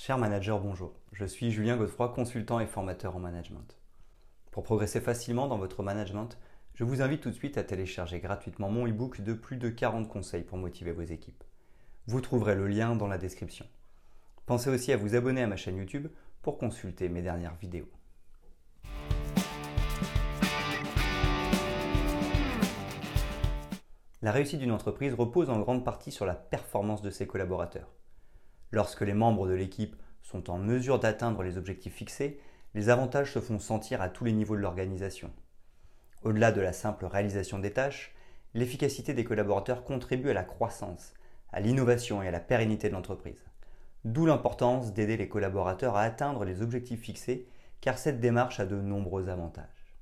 Cher manager, bonjour. Je suis Julien Godefroy, consultant et formateur en management. Pour progresser facilement dans votre management, je vous invite tout de suite à télécharger gratuitement mon e-book de plus de 40 conseils pour motiver vos équipes. Vous trouverez le lien dans la description. Pensez aussi à vous abonner à ma chaîne YouTube pour consulter mes dernières vidéos. La réussite d'une entreprise repose en grande partie sur la performance de ses collaborateurs. Lorsque les membres de l'équipe sont en mesure d'atteindre les objectifs fixés, les avantages se font sentir à tous les niveaux de l'organisation. Au-delà de la simple réalisation des tâches, l'efficacité des collaborateurs contribue à la croissance, à l'innovation et à la pérennité de l'entreprise. D'où l'importance d'aider les collaborateurs à atteindre les objectifs fixés, car cette démarche a de nombreux avantages.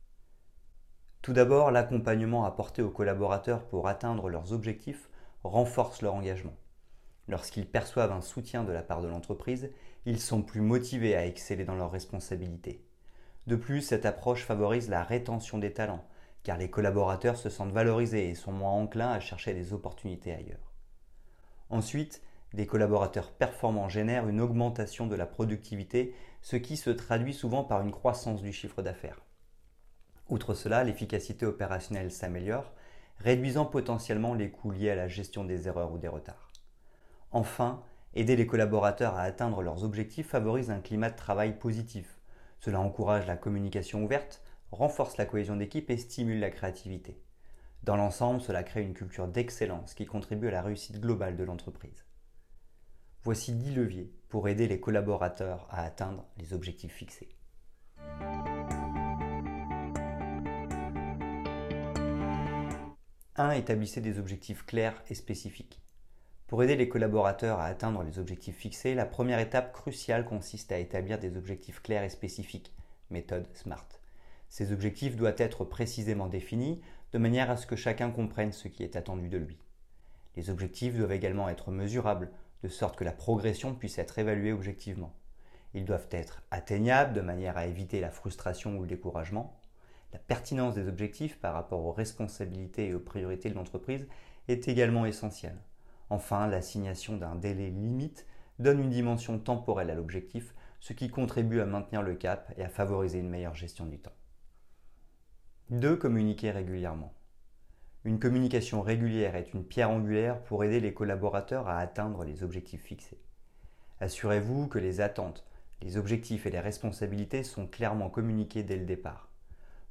Tout d'abord, l'accompagnement apporté aux collaborateurs pour atteindre leurs objectifs renforce leur engagement. Lorsqu'ils perçoivent un soutien de la part de l'entreprise, ils sont plus motivés à exceller dans leurs responsabilités. De plus, cette approche favorise la rétention des talents, car les collaborateurs se sentent valorisés et sont moins enclins à chercher des opportunités ailleurs. Ensuite, des collaborateurs performants génèrent une augmentation de la productivité, ce qui se traduit souvent par une croissance du chiffre d'affaires. Outre cela, l'efficacité opérationnelle s'améliore, réduisant potentiellement les coûts liés à la gestion des erreurs ou des retards. Enfin, aider les collaborateurs à atteindre leurs objectifs favorise un climat de travail positif. Cela encourage la communication ouverte, renforce la cohésion d'équipe et stimule la créativité. Dans l'ensemble, cela crée une culture d'excellence qui contribue à la réussite globale de l'entreprise. Voici 10 leviers pour aider les collaborateurs à atteindre les objectifs fixés. 1. Établissez des objectifs clairs et spécifiques. Pour aider les collaborateurs à atteindre les objectifs fixés, la première étape cruciale consiste à établir des objectifs clairs et spécifiques, méthode SMART. Ces objectifs doivent être précisément définis de manière à ce que chacun comprenne ce qui est attendu de lui. Les objectifs doivent également être mesurables, de sorte que la progression puisse être évaluée objectivement. Ils doivent être atteignables de manière à éviter la frustration ou le découragement. La pertinence des objectifs par rapport aux responsabilités et aux priorités de l'entreprise est également essentielle. Enfin, l'assignation d'un délai limite donne une dimension temporelle à l'objectif, ce qui contribue à maintenir le cap et à favoriser une meilleure gestion du temps. 2. Communiquer régulièrement. Une communication régulière est une pierre angulaire pour aider les collaborateurs à atteindre les objectifs fixés. Assurez-vous que les attentes, les objectifs et les responsabilités sont clairement communiqués dès le départ.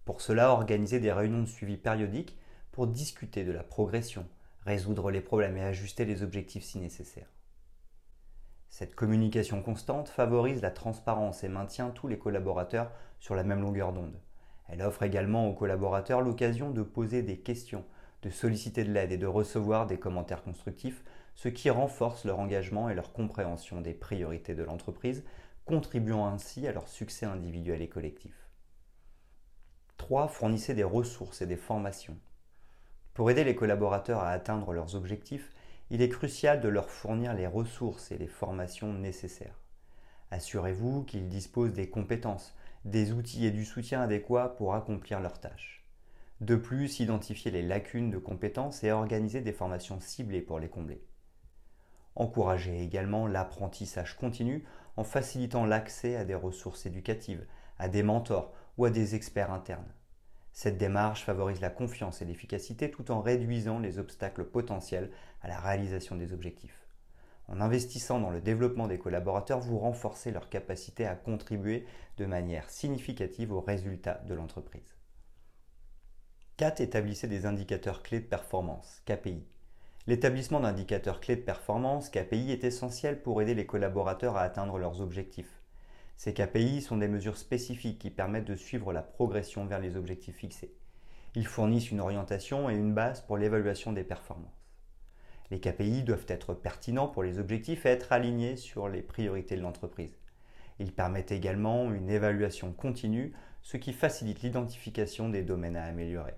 Pour cela, organisez des réunions de suivi périodiques pour discuter de la progression, résoudre les problèmes et ajuster les objectifs si nécessaire. Cette communication constante favorise la transparence et maintient tous les collaborateurs sur la même longueur d'onde. Elle offre également aux collaborateurs l'occasion de poser des questions, de solliciter de l'aide et de recevoir des commentaires constructifs, ce qui renforce leur engagement et leur compréhension des priorités de l'entreprise, contribuant ainsi à leur succès individuel et collectif. 3. Fournissez des ressources et des formations. Pour aider les collaborateurs à atteindre leurs objectifs, il est crucial de leur fournir les ressources et les formations nécessaires. Assurez-vous qu'ils disposent des compétences, des outils et du soutien adéquats pour accomplir leurs tâches. De plus, identifier les lacunes de compétences et organiser des formations ciblées pour les combler. Encouragez également l'apprentissage continu en facilitant l'accès à des ressources éducatives, à des mentors ou à des experts internes. Cette démarche favorise la confiance et l'efficacité tout en réduisant les obstacles potentiels à la réalisation des objectifs. En investissant dans le développement des collaborateurs, vous renforcez leur capacité à contribuer de manière significative aux résultats de l'entreprise. 4. Établissez des indicateurs clés de performance, KPI. L'établissement d'indicateurs clés de performance, KPI, est essentiel pour aider les collaborateurs à atteindre leurs objectifs. Ces KPI sont des mesures spécifiques qui permettent de suivre la progression vers les objectifs fixés. Ils fournissent une orientation et une base pour l'évaluation des performances. Les KPI doivent être pertinents pour les objectifs et être alignés sur les priorités de l'entreprise. Ils permettent également une évaluation continue, ce qui facilite l'identification des domaines à améliorer.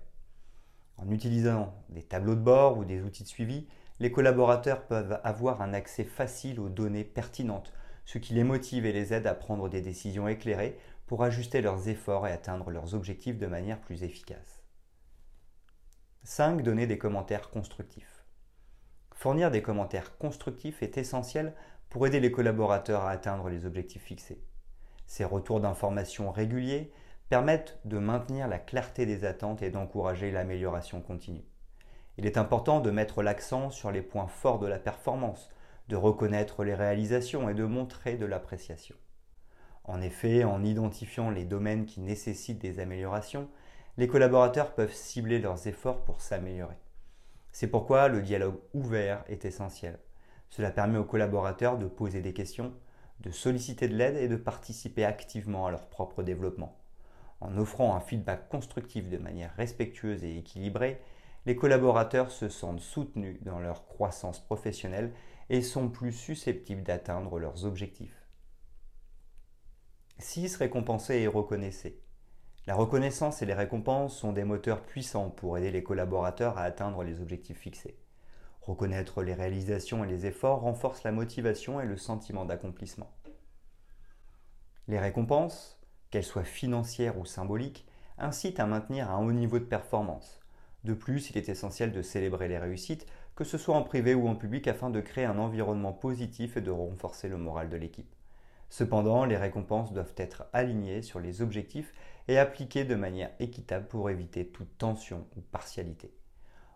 En utilisant des tableaux de bord ou des outils de suivi, les collaborateurs peuvent avoir un accès facile aux données pertinentes ce qui les motive et les aide à prendre des décisions éclairées pour ajuster leurs efforts et atteindre leurs objectifs de manière plus efficace. 5. Donner des commentaires constructifs. Fournir des commentaires constructifs est essentiel pour aider les collaborateurs à atteindre les objectifs fixés. Ces retours d'informations réguliers permettent de maintenir la clarté des attentes et d'encourager l'amélioration continue. Il est important de mettre l'accent sur les points forts de la performance, de reconnaître les réalisations et de montrer de l'appréciation. En effet, en identifiant les domaines qui nécessitent des améliorations, les collaborateurs peuvent cibler leurs efforts pour s'améliorer. C'est pourquoi le dialogue ouvert est essentiel. Cela permet aux collaborateurs de poser des questions, de solliciter de l'aide et de participer activement à leur propre développement. En offrant un feedback constructif de manière respectueuse et équilibrée, les collaborateurs se sentent soutenus dans leur croissance professionnelle et sont plus susceptibles d'atteindre leurs objectifs. 6. Récompenser et reconnaissez. La reconnaissance et les récompenses sont des moteurs puissants pour aider les collaborateurs à atteindre les objectifs fixés. Reconnaître les réalisations et les efforts renforce la motivation et le sentiment d'accomplissement. Les récompenses, qu'elles soient financières ou symboliques, incitent à maintenir un haut niveau de performance. De plus, il est essentiel de célébrer les réussites, que ce soit en privé ou en public, afin de créer un environnement positif et de renforcer le moral de l'équipe. Cependant, les récompenses doivent être alignées sur les objectifs et appliquées de manière équitable pour éviter toute tension ou partialité.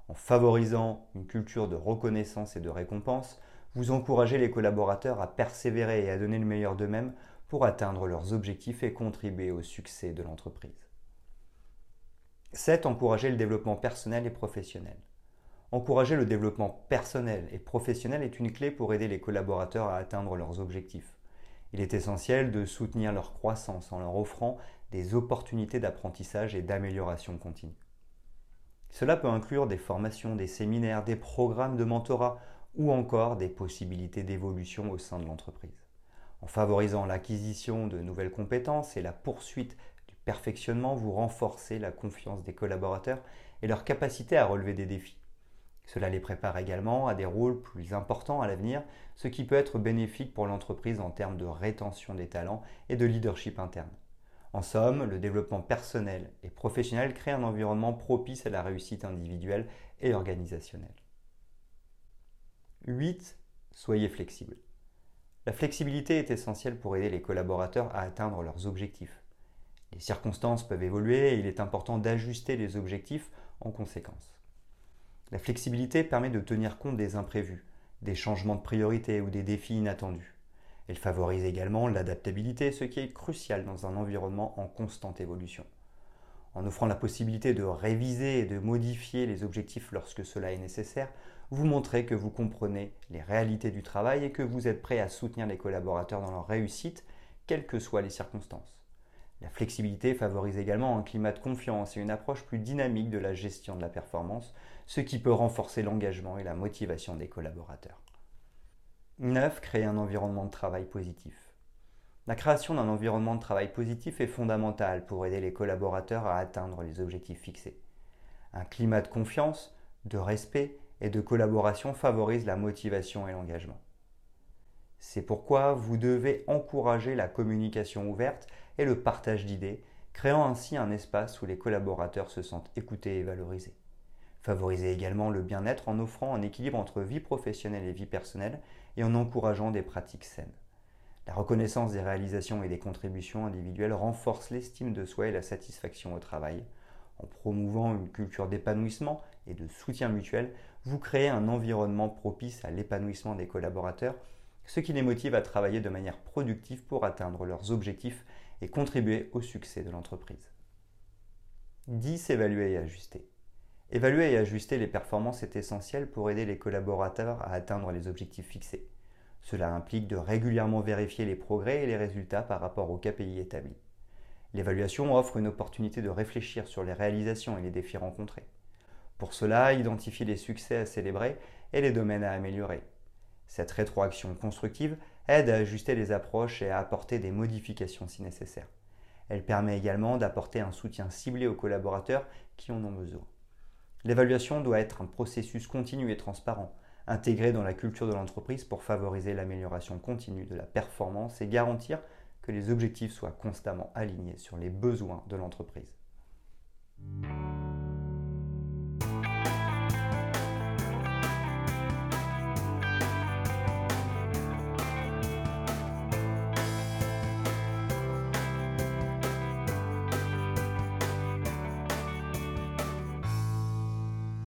En favorisant une culture de reconnaissance et de récompense, vous encouragez les collaborateurs à persévérer et à donner le meilleur d'eux-mêmes pour atteindre leurs objectifs et contribuer au succès de l'entreprise. 7. Encourager le développement personnel et professionnel. Encourager le développement personnel et professionnel est une clé pour aider les collaborateurs à atteindre leurs objectifs. Il est essentiel de soutenir leur croissance en leur offrant des opportunités d'apprentissage et d'amélioration continue. Cela peut inclure des formations, des séminaires, des programmes de mentorat ou encore des possibilités d'évolution au sein de l'entreprise. En favorisant l'acquisition de nouvelles compétences et la poursuite du perfectionnement, vous renforcez la confiance des collaborateurs et leur capacité à relever des défis. Cela les prépare également à des rôles plus importants à l'avenir, ce qui peut être bénéfique pour l'entreprise en termes de rétention des talents et de leadership interne. En somme, le développement personnel et professionnel crée un environnement propice à la réussite individuelle et organisationnelle. 8. Soyez flexible. La flexibilité est essentielle pour aider les collaborateurs à atteindre leurs objectifs. Les circonstances peuvent évoluer et il est important d'ajuster les objectifs en conséquence. La flexibilité permet de tenir compte des imprévus, des changements de priorité ou des défis inattendus. Elle favorise également l'adaptabilité, ce qui est crucial dans un environnement en constante évolution. En offrant la possibilité de réviser et de modifier les objectifs lorsque cela est nécessaire, vous montrez que vous comprenez les réalités du travail et que vous êtes prêt à soutenir les collaborateurs dans leur réussite, quelles que soient les circonstances. La flexibilité favorise également un climat de confiance et une approche plus dynamique de la gestion de la performance, ce qui peut renforcer l'engagement et la motivation des collaborateurs. 9. Créer un environnement de travail positif. La création d'un environnement de travail positif est fondamentale pour aider les collaborateurs à atteindre les objectifs fixés. Un climat de confiance, de respect et de collaboration favorise la motivation et l'engagement. C'est pourquoi vous devez encourager la communication ouverte et le partage d'idées, créant ainsi un espace où les collaborateurs se sentent écoutés et valorisés. Favorisez également le bien-être en offrant un équilibre entre vie professionnelle et vie personnelle et en encourageant des pratiques saines. La reconnaissance des réalisations et des contributions individuelles renforce l'estime de soi et la satisfaction au travail. En promouvant une culture d'épanouissement et de soutien mutuel, vous créez un environnement propice à l'épanouissement des collaborateurs, ce qui les motive à travailler de manière productive pour atteindre leurs objectifs contribuer au succès de l'entreprise. 10. Évaluer et ajuster. Évaluer et ajuster les performances est essentiel pour aider les collaborateurs à atteindre les objectifs fixés. Cela implique de régulièrement vérifier les progrès et les résultats par rapport aux KPI établis. L'évaluation offre une opportunité de réfléchir sur les réalisations et les défis rencontrés. Pour cela, identifier les succès à célébrer et les domaines à améliorer. Cette rétroaction constructive aide à ajuster les approches et à apporter des modifications si nécessaire. Elle permet également d'apporter un soutien ciblé aux collaborateurs qui en ont besoin. L'évaluation doit être un processus continu et transparent, intégré dans la culture de l'entreprise pour favoriser l'amélioration continue de la performance et garantir que les objectifs soient constamment alignés sur les besoins de l'entreprise.